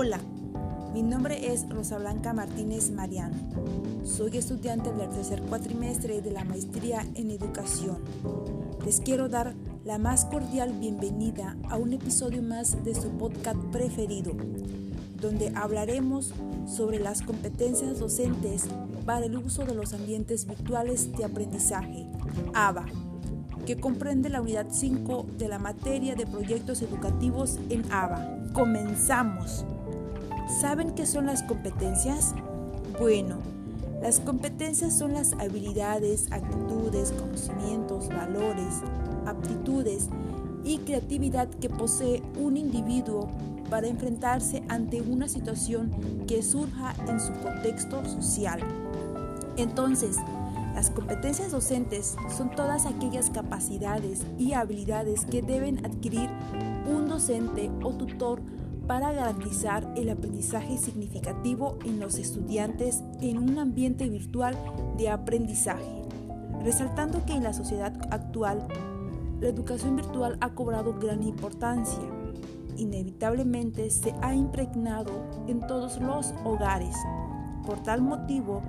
Hola, mi nombre es Rosa Blanca Martínez Mariano. Soy estudiante del tercer cuatrimestre de la maestría en educación. Les quiero dar la más cordial bienvenida a un episodio más de su podcast preferido, donde hablaremos sobre las competencias docentes para el uso de los ambientes virtuales de aprendizaje, ABA, que comprende la unidad 5 de la materia de proyectos educativos en ABA. Comenzamos. ¿Saben qué son las competencias? Bueno, las competencias son las habilidades, actitudes, conocimientos, valores, aptitudes y creatividad que posee un individuo para enfrentarse ante una situación que surja en su contexto social. Entonces, las competencias docentes son todas aquellas capacidades y habilidades que deben adquirir un docente o tutor para garantizar el aprendizaje significativo en los estudiantes en un ambiente virtual de aprendizaje, resaltando que en la sociedad actual la educación virtual ha cobrado gran importancia. Inevitablemente se ha impregnado en todos los hogares. Por tal motivo,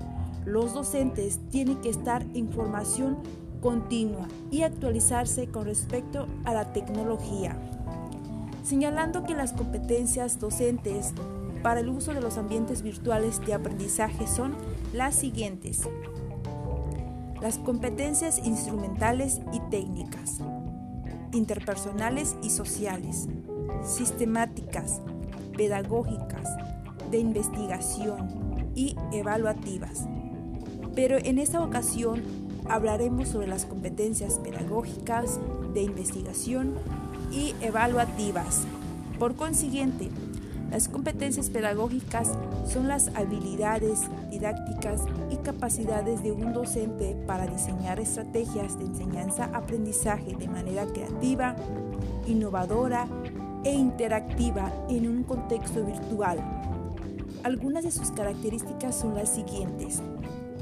los docentes tienen que estar en formación continua y actualizarse con respecto a la tecnología señalando que las competencias docentes para el uso de los ambientes virtuales de aprendizaje son las siguientes. Las competencias instrumentales y técnicas, interpersonales y sociales, sistemáticas, pedagógicas, de investigación y evaluativas. Pero en esta ocasión hablaremos sobre las competencias pedagógicas, de investigación y evaluativas. Por consiguiente, las competencias pedagógicas son las habilidades didácticas y capacidades de un docente para diseñar estrategias de enseñanza-aprendizaje de manera creativa, innovadora e interactiva en un contexto virtual. Algunas de sus características son las siguientes,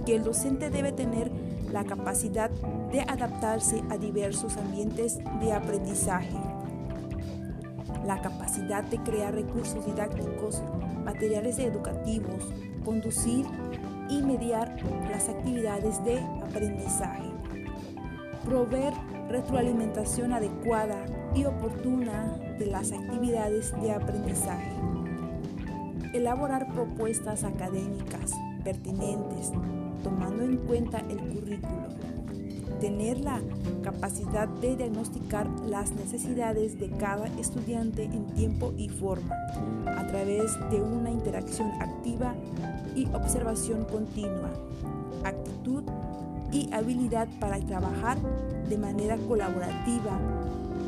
que el docente debe tener la capacidad de adaptarse a diversos ambientes de aprendizaje, la capacidad de crear recursos didácticos, materiales educativos, conducir y mediar las actividades de aprendizaje, proveer retroalimentación adecuada y oportuna de las actividades de aprendizaje, elaborar propuestas académicas pertinentes tomando en cuenta el currículo, tener la capacidad de diagnosticar las necesidades de cada estudiante en tiempo y forma a través de una interacción activa y observación continua, actitud y habilidad para trabajar de manera colaborativa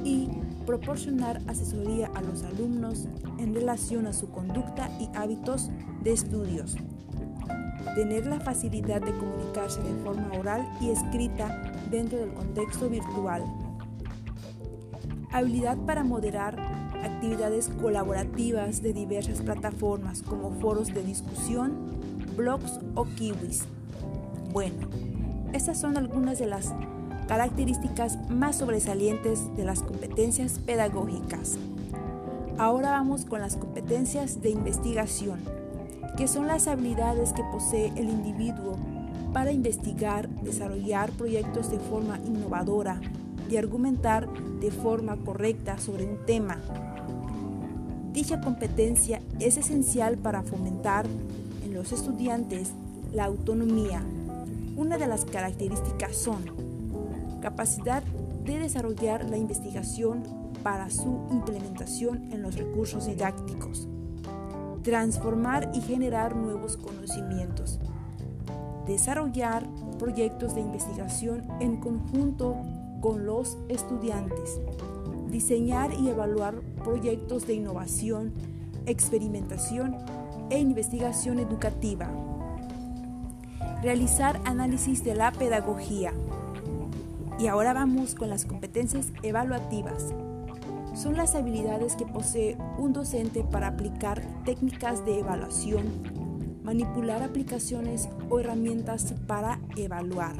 y proporcionar asesoría a los alumnos en relación a su conducta y hábitos de estudios tener la facilidad de comunicarse de forma oral y escrita dentro del contexto virtual, habilidad para moderar actividades colaborativas de diversas plataformas como foros de discusión, blogs o kiwis. Bueno, estas son algunas de las características más sobresalientes de las competencias pedagógicas. Ahora vamos con las competencias de investigación que son las habilidades que posee el individuo para investigar, desarrollar proyectos de forma innovadora y argumentar de forma correcta sobre un tema. Dicha competencia es esencial para fomentar en los estudiantes la autonomía. Una de las características son capacidad de desarrollar la investigación para su implementación en los recursos didácticos, transformar y generar nuevos conocimientos, desarrollar proyectos de investigación en conjunto con los estudiantes, diseñar y evaluar proyectos de innovación, experimentación e investigación educativa, realizar análisis de la pedagogía. Y ahora vamos con las competencias evaluativas son las habilidades que posee un docente para aplicar técnicas de evaluación, manipular aplicaciones o herramientas para evaluar,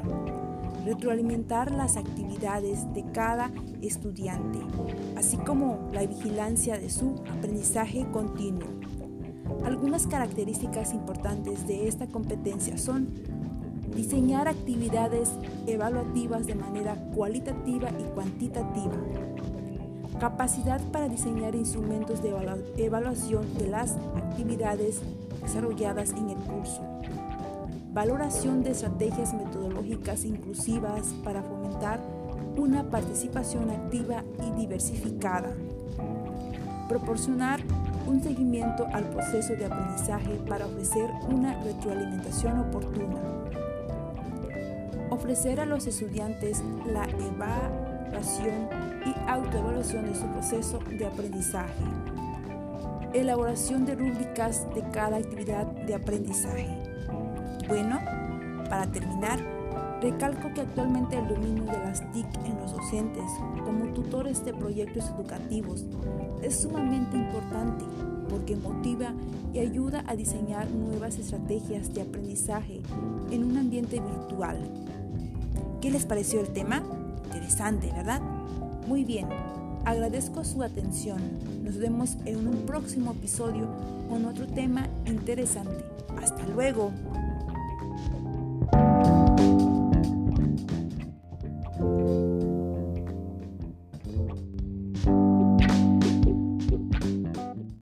retroalimentar las actividades de cada estudiante, así como la vigilancia de su aprendizaje continuo, Algunas características importantes de esta competencia son diseñar actividades evaluativas de manera cualitativa y cuantitativa, capacidad para diseñar instrumentos de evaluación de las actividades desarrolladas en el curso, valoración de estrategias metodológicas inclusivas para fomentar una participación activa y diversificada, proporcionar un seguimiento al proceso de aprendizaje para ofrecer una retroalimentación oportuna, ofrecer a los estudiantes la evaluación y autoevaluación de su proceso de aprendizaje, elaboración de rúbricas de cada actividad de aprendizaje. Bueno, para terminar, recalco que actualmente el dominio de las TIC en los docentes como tutores de proyectos educativos es sumamente importante porque motiva y ayuda a diseñar nuevas estrategias de aprendizaje en un ambiente virtual. ¿Qué les pareció el tema? Interesante, ¿verdad? Muy bien, agradezco su atención. Nos vemos en un próximo episodio con otro tema interesante. Hasta luego.